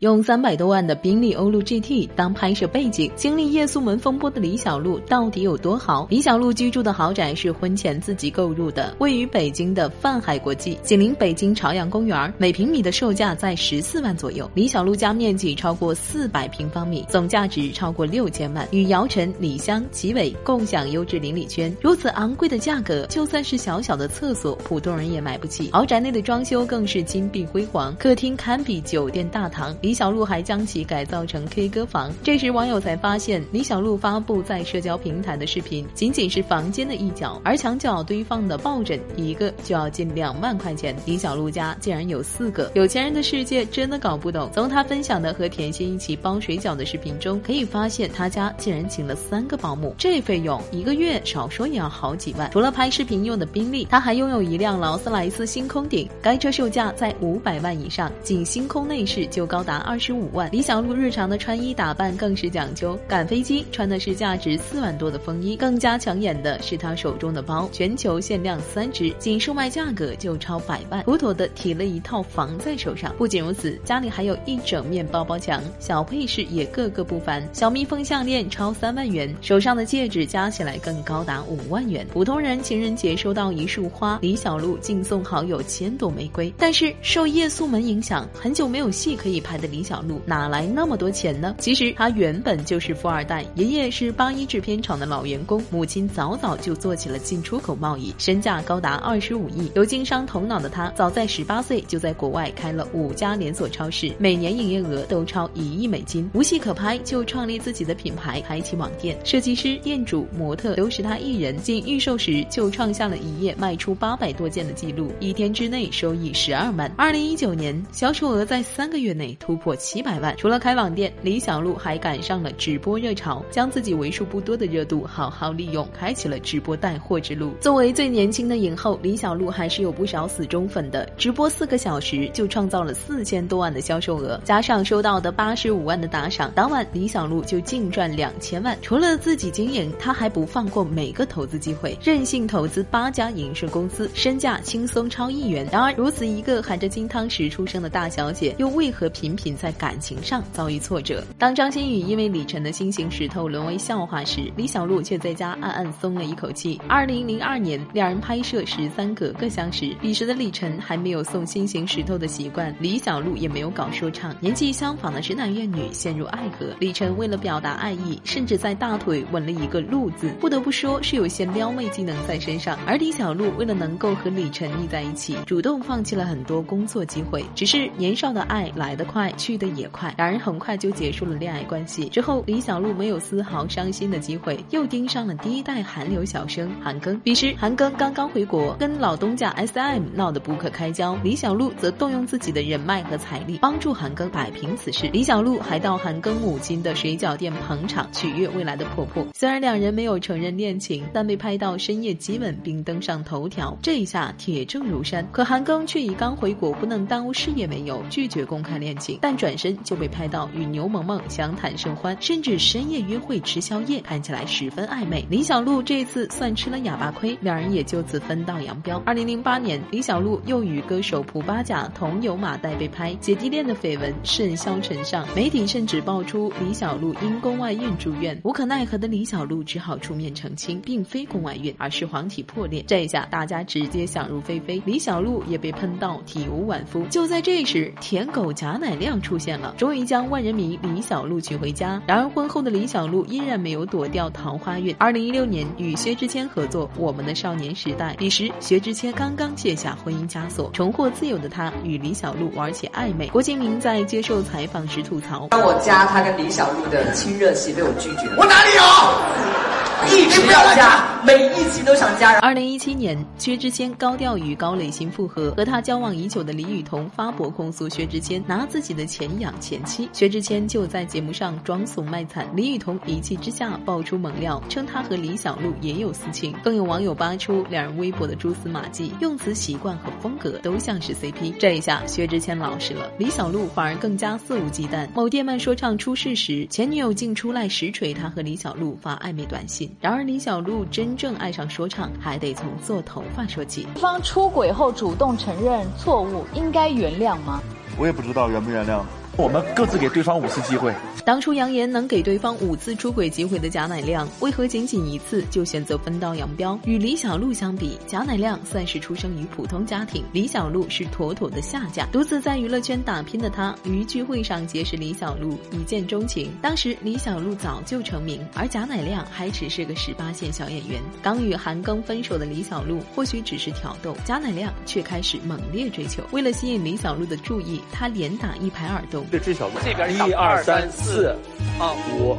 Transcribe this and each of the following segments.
用三百多万的宾利欧陆 GT 当拍摄背景，经历夜宿门风波的李小璐到底有多豪？李小璐居住的豪宅是婚前自己购入的，位于北京的泛海国际，紧邻北京朝阳公园，每平米的售价在十四万左右。李小璐家面积超过四百平方米，总价值超过六千万，与姚晨、李湘、齐伟共享优质邻里圈。如此昂贵的价格，就算是小小的厕所，普通人也买不起。豪宅内的装修更是金碧辉煌，客厅堪比酒店大堂。李小璐还将其改造成 K 歌房，这时网友才发现，李小璐发布在社交平台的视频仅仅是房间的一角，而墙角堆放的抱枕一个就要近两万块钱。李小璐家竟然有四个，有钱人的世界真的搞不懂。从他分享的和甜心一起包水饺的视频中，可以发现他家竟然请了三个保姆，这费用一个月少说也要好几万。除了拍视频用的宾利，他还拥有一辆劳斯莱斯星空顶，该车售价在五百万以上，仅星空内饰就高达。二十五万，李小璐日常的穿衣打扮更是讲究，赶飞机穿的是价值四万多的风衣，更加抢眼的是她手中的包，全球限量三只，仅售卖价格就超百万，妥妥的提了一套房在手上。不仅如此，家里还有一整面包包墙，小配饰也个个不凡，小蜜蜂项链超三万元，手上的戒指加起来更高达五万元。普通人情人节收到一束花，李小璐竟送好友千朵玫瑰。但是受夜宿门影响，很久没有戏可以拍的。李小璐哪来那么多钱呢？其实她原本就是富二代，爷爷是八一制片厂的老员工，母亲早早就做起了进出口贸易，身价高达二十五亿。有经商头脑的她，早在十八岁就在国外开了五家连锁超市，每年营业额都超一亿美金。无戏可拍，就创立自己的品牌，开启网店。设计师、店主、模特都是她一人。仅预售时就创下了一夜卖出八百多件的记录，一天之内收益十二万。二零一九年销售额在三个月内突。破七百万。除了开网店，李小璐还赶上了直播热潮，将自己为数不多的热度好好利用，开启了直播带货之路。作为最年轻的影后，李小璐还是有不少死忠粉的。直播四个小时就创造了四千多万的销售额，加上收到的八十五万的打赏，当晚李小璐就净赚两千万。除了自己经营，她还不放过每个投资机会，任性投资八家影视公司，身价轻松超亿元。然而，如此一个含着金汤匙出生的大小姐，又为何频频？仅在感情上遭遇挫折。当张馨予因为李晨的心形石头沦为笑话时，李小璐却在家暗暗松了一口气。二零零二年，两人拍摄《十三个各相识》，彼时的李晨还没有送心形石头的习惯，李小璐也没有搞说唱。年纪相仿的直男怨女陷入爱河，李晨为了表达爱意，甚至在大腿纹了一个“璐”字，不得不说是有些撩妹技能在身上。而李小璐为了能够和李晨腻在一起，主动放弃了很多工作机会。只是年少的爱来得快。去的也快，两人很快就结束了恋爱关系。之后，李小璐没有丝毫伤心的机会，又盯上了第一代韩流小生韩庚。彼时，韩庚刚刚回国，跟老东家 S.M 闹得不可开交。李小璐则动用自己的人脉和财力，帮助韩庚摆平此事。李小璐还到韩庚母亲的水饺店捧场，取悦未来的婆婆。虽然两人没有承认恋情，但被拍到深夜激吻并登上头条，这一下铁证如山。可韩庚却以刚回国不能耽误事业为由，拒绝公开恋情。但转身就被拍到与牛萌萌相谈甚欢，甚至深夜约会吃宵夜，看起来十分暧昧。李小璐这次算吃了哑巴亏，两人也就此分道扬镳。二零零八年，李小璐又与歌手蒲巴甲同游马代被拍，姐弟恋的绯闻甚嚣尘上，媒体甚至爆出李小璐因宫外孕住院。无可奈何的李小璐只好出面澄清，并非宫外孕，而是黄体破裂。这一下大家直接想入非非，李小璐也被喷到体无完肤。就在这时，舔狗贾乃亮亮。出现了，终于将万人迷李小璐娶回家。然而婚后的李小璐依然没有躲掉桃花运。二零一六年与薛之谦合作《我们的少年时代》，彼时薛之谦刚刚卸下婚姻枷锁，重获自由的他与李小璐玩起暧昧。郭敬明在接受采访时吐槽：“当我加他跟李小璐的亲热戏被我拒绝，我哪里有？”一直要加，每一集都想加。二零一七年，薛之谦高调与高磊鑫复合，和他交往已久的李雨桐发博控诉薛之谦拿自己的钱养前妻，薛之谦就在节目上装怂卖惨。李雨桐一气之下爆出猛料，称他和李小璐也有私情。更有网友扒出两人微博的蛛丝马迹，用词习惯和风格都像是 CP。这一下，薛之谦老实了，李小璐反而更加肆无忌惮。某电鳗说唱出事时，前女友竟出来实锤他和李小璐发暧昧短信。然而李小璐真正爱上说唱，还得从做头发说起。对方出轨后主动承认错误，应该原谅吗？我也不知道原不原谅。我们各自给对方五次机会。当初扬言能给对方五次出轨机会的贾乃亮，为何仅仅一次就选择分道扬镳？与李小璐相比，贾乃亮算是出生于普通家庭，李小璐是妥妥的下嫁。独自在娱乐圈打拼的他，于聚会上结识李小璐，一见钟情。当时李小璐早就成名，而贾乃亮还只是个十八线小演员。刚与韩庚分手的李小璐或许只是挑逗，贾乃亮却开始猛烈追求。为了吸引李小璐的注意，他连打一排耳洞。这这小璐，这边一二三四，啊五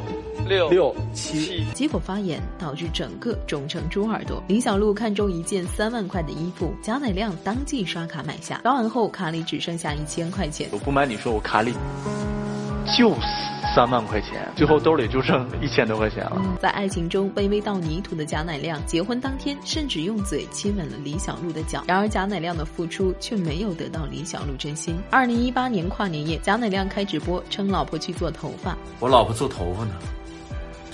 六六七。结果发炎，导致整个肿成猪耳朵。李小璐看中一件三万块的衣服，贾乃亮当即刷卡买下。刷完后，卡里只剩下一千块钱。我不瞒你说，我卡里就是三万块钱，最后兜里就剩一千多块钱了。在爱情中卑微到泥土的贾乃亮，结婚当天甚至用嘴亲吻了李小璐的脚。然而贾乃亮的付出却没有得到李小璐真心。二零一八年跨年夜，贾乃亮开直播称老婆去做头发，我老婆做头发呢，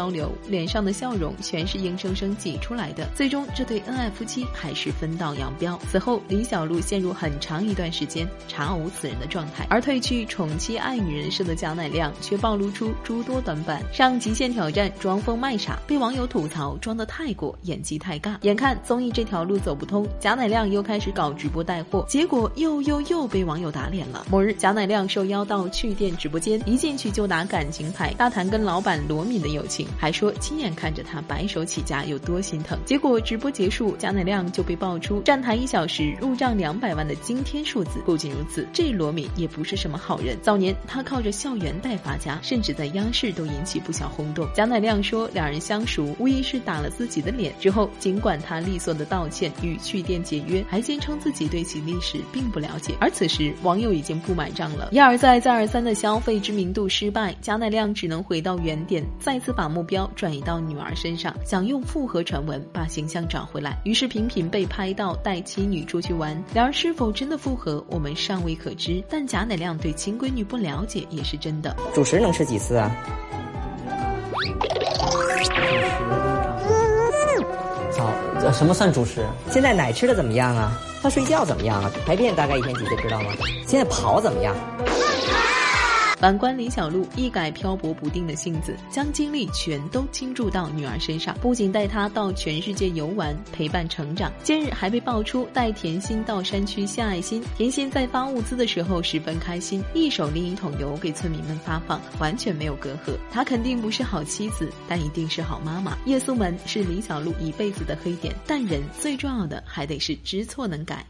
交流，脸上的笑容全是硬生生挤出来的。最终，这对恩爱夫妻还是分道扬镳。此后，李小璐陷入很长一段时间查无此人的状态，而褪去宠妻爱女人设的贾乃亮却暴露出诸多短板，上极限挑战装疯卖傻，被网友吐槽装得太过，演技太尬。眼看综艺这条路走不通，贾乃亮又开始搞直播带货，结果又又又被网友打脸了。某日，贾乃亮受邀到趣店直播间，一进去就打感情牌，大谈跟老板罗敏的友情，还说亲眼看着他白手起家有多心疼。结果直播结束，贾乃亮就被爆出站台一小时入账两百万的惊天数字。不仅如此，这罗敏也不是什么好人。早年他靠着校园贷发家，甚至在央视都引起不小轰动。贾乃亮说，两人相熟，无疑是打了自己的脸。之后，尽管他利索的道歉，与去店解约，还坚称自己对其历史并不了解。而此时，网友已经不买账了，一而再、再而三的消费知名度失败，贾乃亮只能回到原点，再次把目目标转移到女儿身上，想用复合传闻把形象找回来。于是频频被拍到带妻女出去玩，两人是否真的复合，我们尚未可知。但贾乃亮对亲闺女不了解也是真的。主食能吃几次啊？早，呃什么算主食？现在奶吃的怎么样啊？他睡觉怎么样啊？排便大概一天几次知道吗？现在跑怎么样？反观李小璐，一改漂泊不定的性子，将精力全都倾注到女儿身上，不仅带她到全世界游玩，陪伴成长。近日还被爆出带甜心到山区献爱心，甜心在发物资的时候十分开心，一手拎一桶油给村民们发放，完全没有隔阂。她肯定不是好妻子，但一定是好妈妈。夜宿门是李小璐一辈子的黑点，但人最重要的还得是知错能改。